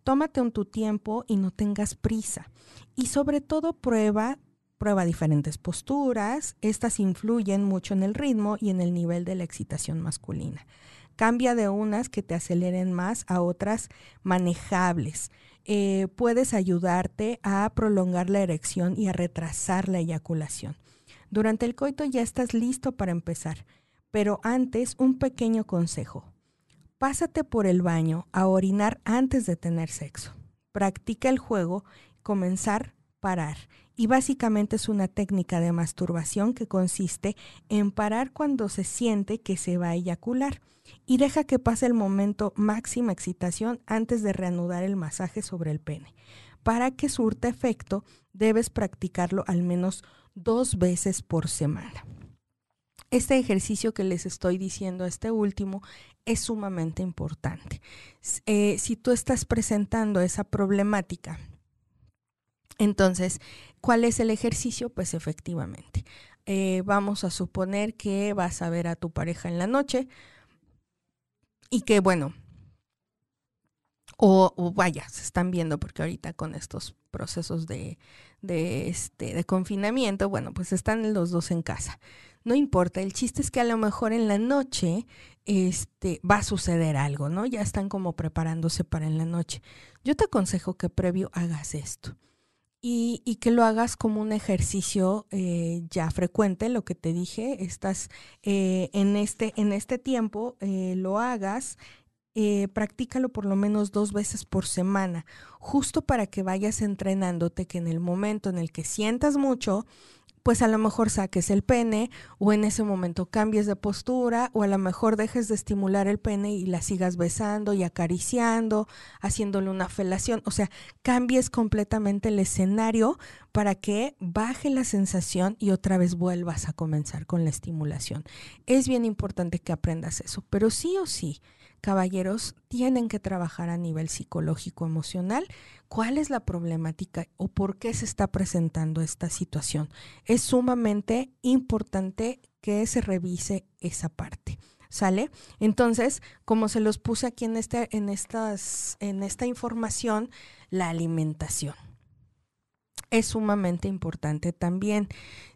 Tómate un tu tiempo y no tengas prisa. Y sobre todo prueba, prueba diferentes posturas. Estas influyen mucho en el ritmo y en el nivel de la excitación masculina. Cambia de unas que te aceleren más a otras manejables. Eh, puedes ayudarte a prolongar la erección y a retrasar la eyaculación. Durante el coito ya estás listo para empezar, pero antes un pequeño consejo. Pásate por el baño a orinar antes de tener sexo. Practica el juego, comenzar, parar. Y básicamente es una técnica de masturbación que consiste en parar cuando se siente que se va a eyacular y deja que pase el momento máxima excitación antes de reanudar el masaje sobre el pene. Para que surta efecto, debes practicarlo al menos dos veces por semana. Este ejercicio que les estoy diciendo, este último, es sumamente importante. Eh, si tú estás presentando esa problemática, entonces, ¿cuál es el ejercicio? Pues efectivamente, eh, vamos a suponer que vas a ver a tu pareja en la noche, y que bueno, o, vaya, se están viendo porque ahorita con estos procesos de, de, este, de confinamiento, bueno, pues están los dos en casa. No importa, el chiste es que a lo mejor en la noche este, va a suceder algo, ¿no? Ya están como preparándose para en la noche. Yo te aconsejo que previo hagas esto. Y, que lo hagas como un ejercicio eh, ya frecuente, lo que te dije, estás eh, en, este, en este tiempo, eh, lo hagas, practícalo por lo menos dos veces por semana, justo para que vayas entrenándote que en el momento en el que sientas mucho, pues a lo mejor saques el pene o en ese momento cambies de postura o a lo mejor dejes de estimular el pene y la sigas besando y acariciando, haciéndole una felación, o sea, cambies completamente el escenario para que baje la sensación y otra vez vuelvas a comenzar con la estimulación. Es bien importante que aprendas eso, pero sí o sí, caballeros tienen que trabajar a nivel psicológico emocional cuál es la problemática o por qué se está presentando esta situación. Es sumamente importante que se revise esa parte. ¿Sale? Entonces, como se los puse aquí en, este, en, estas, en esta información, la alimentación es sumamente importante también.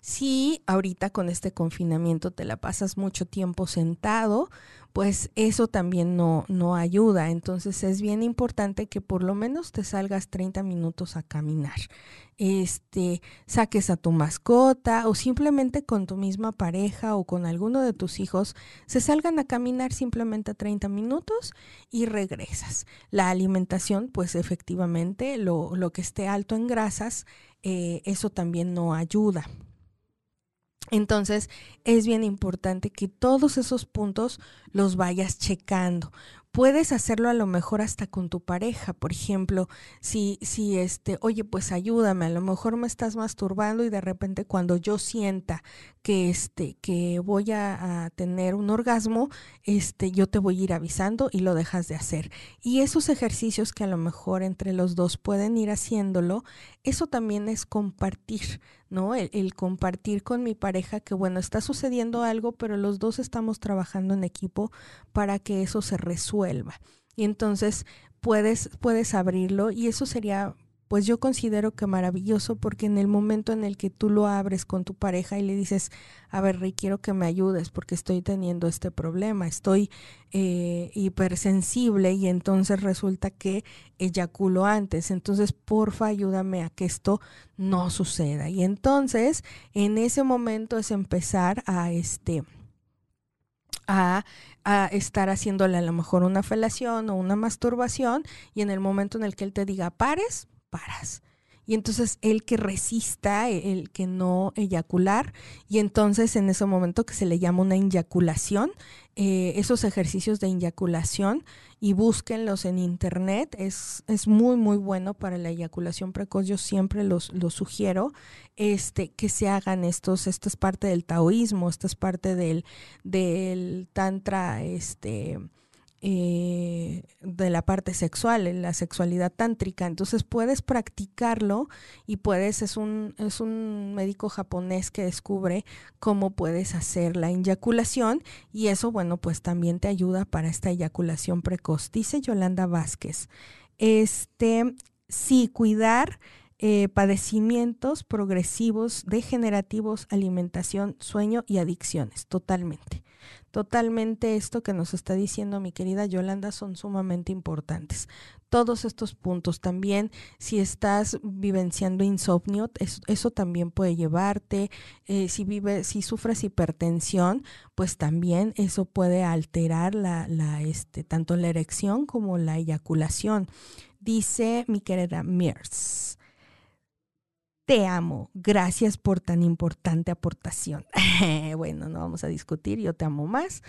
Si ahorita con este confinamiento te la pasas mucho tiempo sentado, pues eso también no, no ayuda. Entonces es bien importante que por lo menos te salgas 30 minutos a caminar. Este, saques a tu mascota o simplemente con tu misma pareja o con alguno de tus hijos, se salgan a caminar simplemente 30 minutos y regresas. La alimentación, pues efectivamente, lo, lo que esté alto en grasas, eh, eso también no ayuda. Entonces es bien importante que todos esos puntos los vayas checando. Puedes hacerlo a lo mejor hasta con tu pareja, por ejemplo, si, si este, oye, pues ayúdame, a lo mejor me estás masturbando y de repente cuando yo sienta que este, que voy a, tener un orgasmo, este, yo te voy a ir avisando y lo dejas de hacer. Y esos ejercicios que a lo mejor entre los dos pueden ir haciéndolo, eso también es compartir ¿no? El, compartir con mi pareja que, bueno, está sucediendo algo, pero los dos estamos trabajando en equipo para que eso se resuelva. Y entonces puedes, puedes abrirlo y eso sería pues yo considero que maravilloso porque en el momento en el que tú lo abres con tu pareja y le dices, a ver, Rey, quiero que me ayudes porque estoy teniendo este problema, estoy eh, hipersensible y entonces resulta que eyaculo antes, entonces porfa ayúdame a que esto no suceda. Y entonces en ese momento es empezar a este a, a, estar haciéndole a lo mejor una felación o una masturbación y en el momento en el que él te diga pares, paras. Y entonces el que resista, el que no eyacular, y entonces en ese momento que se le llama una eyaculación, eh, esos ejercicios de eyaculación, y búsquenlos en internet, es, es muy, muy bueno para la eyaculación precoz, yo siempre los, los sugiero, este, que se hagan estos, esto es parte del taoísmo, esto es parte del, del tantra, este, eh, de la parte sexual, la sexualidad tántrica. Entonces puedes practicarlo y puedes, es un, es un médico japonés que descubre cómo puedes hacer la eyaculación y eso, bueno, pues también te ayuda para esta eyaculación precoz. Dice Yolanda Vázquez, este, sí, cuidar eh, padecimientos progresivos, degenerativos, alimentación, sueño y adicciones, totalmente totalmente esto que nos está diciendo mi querida Yolanda son sumamente importantes. Todos estos puntos también, si estás vivenciando insomnio, eso, también puede llevarte. Eh, si vive, si sufres hipertensión, pues también eso puede alterar la, la, este, tanto la erección como la eyaculación. Dice mi querida Mears. Te amo. Gracias por tan importante aportación. bueno, no vamos a discutir, yo te amo más.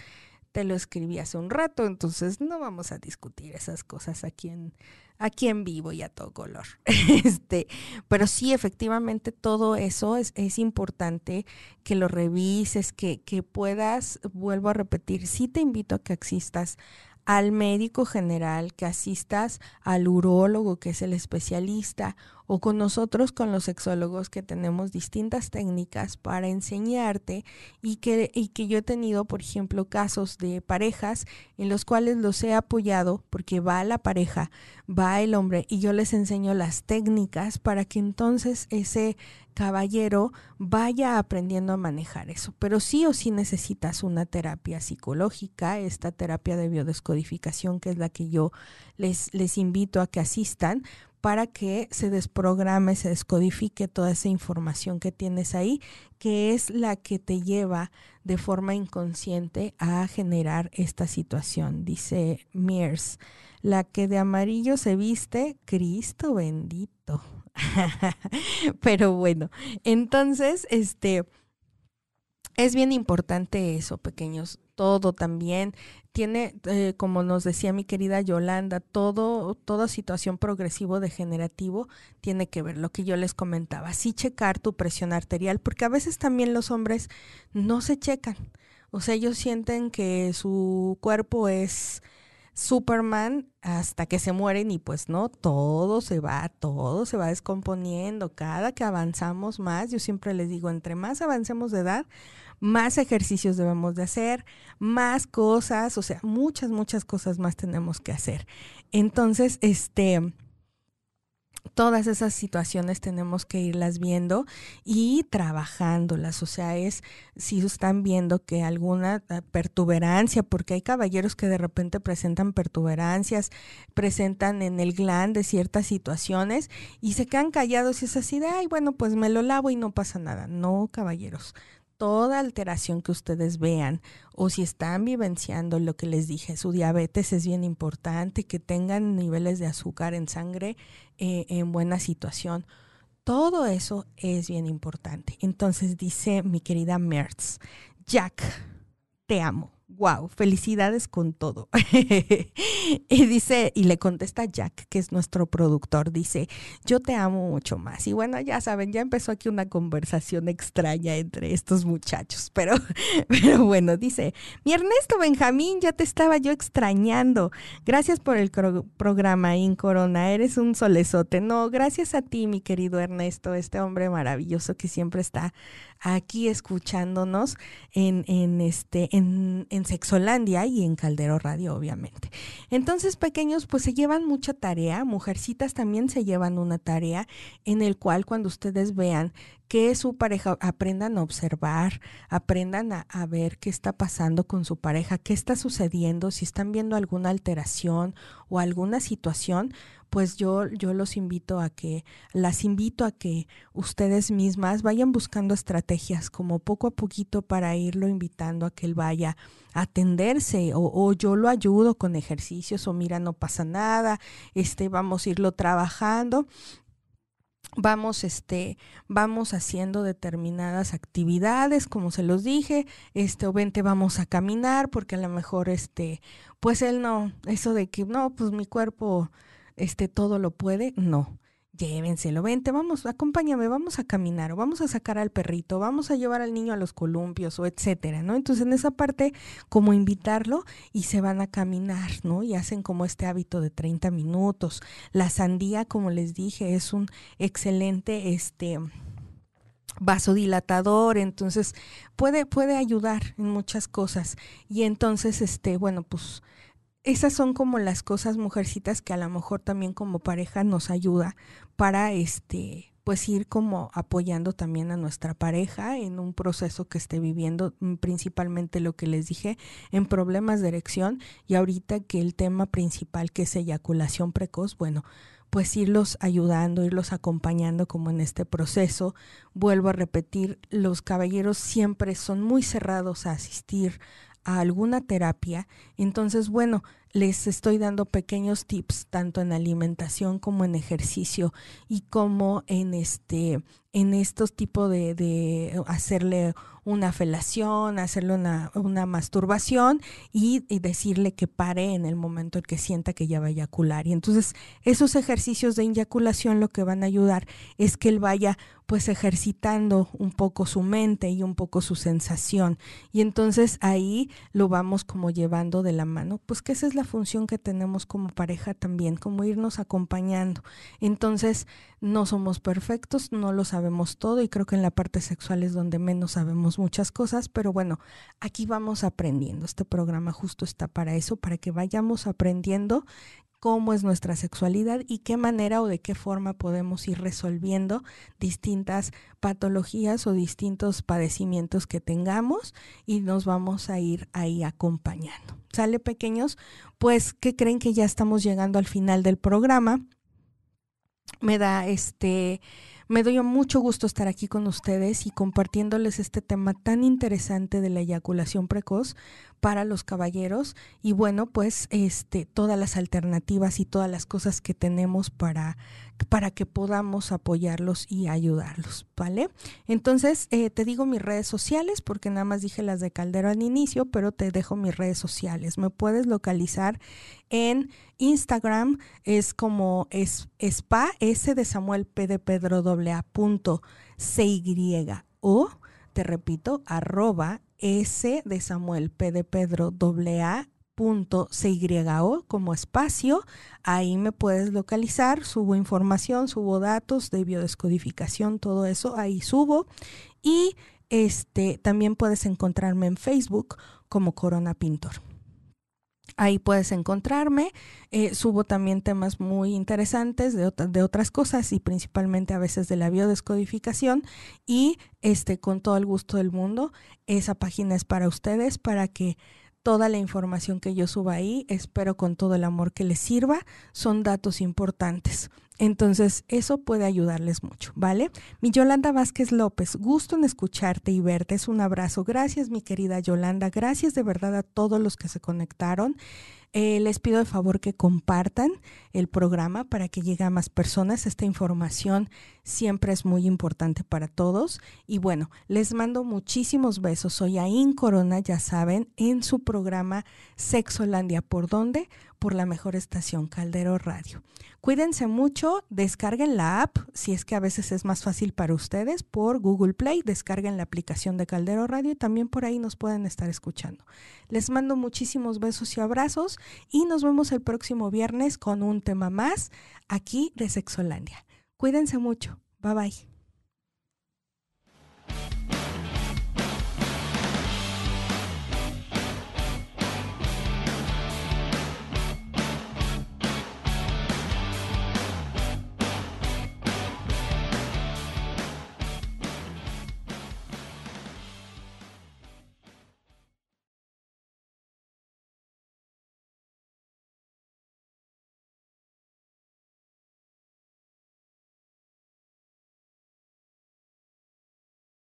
Te lo escribí hace un rato, entonces no vamos a discutir esas cosas aquí en, aquí en vivo y a todo color. este, pero sí, efectivamente, todo eso es, es importante que lo revises, que, que puedas, vuelvo a repetir, sí te invito a que existas al médico general, que asistas al urólogo, que es el especialista, o con nosotros, con los sexólogos, que tenemos distintas técnicas para enseñarte y que, y que yo he tenido, por ejemplo, casos de parejas en los cuales los he apoyado porque va la pareja, va el hombre y yo les enseño las técnicas para que entonces ese caballero vaya aprendiendo a manejar eso. Pero sí o sí necesitas una terapia psicológica, esta terapia de biodescodificación que es la que yo les, les invito a que asistan para que se desprograme, se descodifique toda esa información que tienes ahí, que es la que te lleva de forma inconsciente a generar esta situación, dice Mears. La que de amarillo se viste, Cristo bendito. Pero bueno, entonces, este, es bien importante eso, pequeños. Todo también tiene, eh, como nos decía mi querida Yolanda, todo, toda situación progresivo degenerativo tiene que ver, lo que yo les comentaba, sí checar tu presión arterial, porque a veces también los hombres no se checan. O sea, ellos sienten que su cuerpo es Superman hasta que se mueren y pues no, todo se va, todo se va descomponiendo. Cada que avanzamos más, yo siempre les digo, entre más avancemos de edad, más ejercicios debemos de hacer, más cosas, o sea, muchas, muchas cosas más tenemos que hacer. Entonces, este todas esas situaciones tenemos que irlas viendo y trabajándolas. O sea, es si están viendo que alguna eh, pertuberancia, porque hay caballeros que de repente presentan pertuberancias, presentan en el glande ciertas situaciones y se quedan callados y es así de, ay, bueno, pues me lo lavo y no pasa nada. No, caballeros toda alteración que ustedes vean o si están vivenciando lo que les dije, su diabetes es bien importante, que tengan niveles de azúcar en sangre eh, en buena situación. Todo eso es bien importante. Entonces dice mi querida Mertz, Jack, te amo wow, felicidades con todo. y dice, y le contesta Jack, que es nuestro productor, dice, yo te amo mucho más. Y bueno, ya saben, ya empezó aquí una conversación extraña entre estos muchachos, pero, pero bueno, dice, mi Ernesto Benjamín, ya te estaba yo extrañando. Gracias por el programa, Incorona, eres un solezote. No, gracias a ti, mi querido Ernesto, este hombre maravilloso que siempre está aquí escuchándonos en, en este, en, en Sexolandia y en Caldero Radio, obviamente. Entonces, pequeños, pues se llevan mucha tarea, mujercitas también se llevan una tarea en el cual cuando ustedes vean que su pareja, aprendan a observar, aprendan a, a, ver qué está pasando con su pareja, qué está sucediendo, si están viendo alguna alteración o alguna situación, pues yo, yo los invito a que, las invito a que ustedes mismas vayan buscando estrategias como poco a poquito para irlo invitando a que él vaya a atenderse o, o yo lo ayudo con ejercicios o mira, no pasa nada, este, vamos a irlo trabajando. Vamos este vamos haciendo determinadas actividades como se los dije este o vente vamos a caminar porque a lo mejor este pues él no eso de que no pues mi cuerpo este todo lo puede, no. Llévenselo, vente, vamos, acompáñame, vamos a caminar, o vamos a sacar al perrito, vamos a llevar al niño a los columpios, o etcétera, ¿no? Entonces, en esa parte, como invitarlo y se van a caminar, ¿no? Y hacen como este hábito de 30 minutos. La sandía, como les dije, es un excelente, este, vasodilatador, entonces puede, puede ayudar en muchas cosas. Y entonces, este, bueno, pues esas son como las cosas mujercitas que a lo mejor también como pareja nos ayuda para este pues ir como apoyando también a nuestra pareja en un proceso que esté viviendo, mm, principalmente lo que les dije, en problemas de erección y ahorita que el tema principal que es eyaculación precoz, bueno, pues irlos ayudando, irlos acompañando como en este proceso. Vuelvo a repetir, los caballeros siempre son muy cerrados a asistir a alguna terapia, entonces, bueno, les estoy dando pequeños tips tanto en alimentación como en ejercicio y como en este en estos tipos de, de hacerle una felación, hacerle una, una masturbación y, y, decirle que pare en el momento en que sienta que ya va a eyacular. Y entonces esos ejercicios de eyaculación lo que van a ayudar es que él vaya pues ejercitando un poco su mente y un poco su sensación. Y entonces ahí lo vamos como llevando de la mano, pues que esa es la función que tenemos como pareja también, como irnos acompañando. Entonces no somos perfectos, no lo sabemos todo y creo que en la parte sexual es donde menos sabemos muchas cosas, pero bueno, aquí vamos aprendiendo. Este programa justo está para eso, para que vayamos aprendiendo cómo es nuestra sexualidad y qué manera o de qué forma podemos ir resolviendo distintas patologías o distintos padecimientos que tengamos y nos vamos a ir ahí acompañando. ¿Sale pequeños? Pues que creen que ya estamos llegando al final del programa me da este me doy mucho gusto estar aquí con ustedes y compartiéndoles este tema tan interesante de la eyaculación precoz para los caballeros y bueno, pues este todas las alternativas y todas las cosas que tenemos para para que podamos apoyarlos y ayudarlos, ¿vale? Entonces, eh, te digo mis redes sociales, porque nada más dije las de Caldero al inicio, pero te dejo mis redes sociales. Me puedes localizar en Instagram, es como es, spa, S de Samuel P de Pedro A punto C o, te repito, arroba S de Samuel P de Pedro A punto CYO como espacio. Ahí me puedes localizar, subo información, subo datos de biodescodificación, todo eso, ahí subo. Y este también puedes encontrarme en Facebook como Corona Pintor. Ahí puedes encontrarme. Eh, subo también temas muy interesantes de, de, otras cosas y principalmente a veces de la biodescodificación. Y este, con todo el gusto del mundo, esa página es para ustedes, para que toda la información que yo suba ahí, espero con todo el amor que les sirva, son datos importantes. Entonces, eso puede ayudarles mucho, ¿vale? Mi Yolanda Vázquez López, gusto en escucharte y verte. Es un abrazo. Gracias, mi querida Yolanda. Gracias de verdad a todos los que se conectaron. Eh, les pido de favor que compartan el programa para que llegue a más personas. Esta información siempre es muy importante para todos. Y bueno, les mando muchísimos besos. Soy Ain Corona, ya saben, en su programa Sexolandia. ¿Por dónde? Por la mejor estación Caldero Radio. Cuídense mucho, descarguen la app, si es que a veces es más fácil para ustedes, por Google Play, descarguen la aplicación de Caldero Radio y también por ahí nos pueden estar escuchando. Les mando muchísimos besos y abrazos y nos vemos el próximo viernes con un tema más aquí de Sexolandia. Cuídense mucho. Bye bye.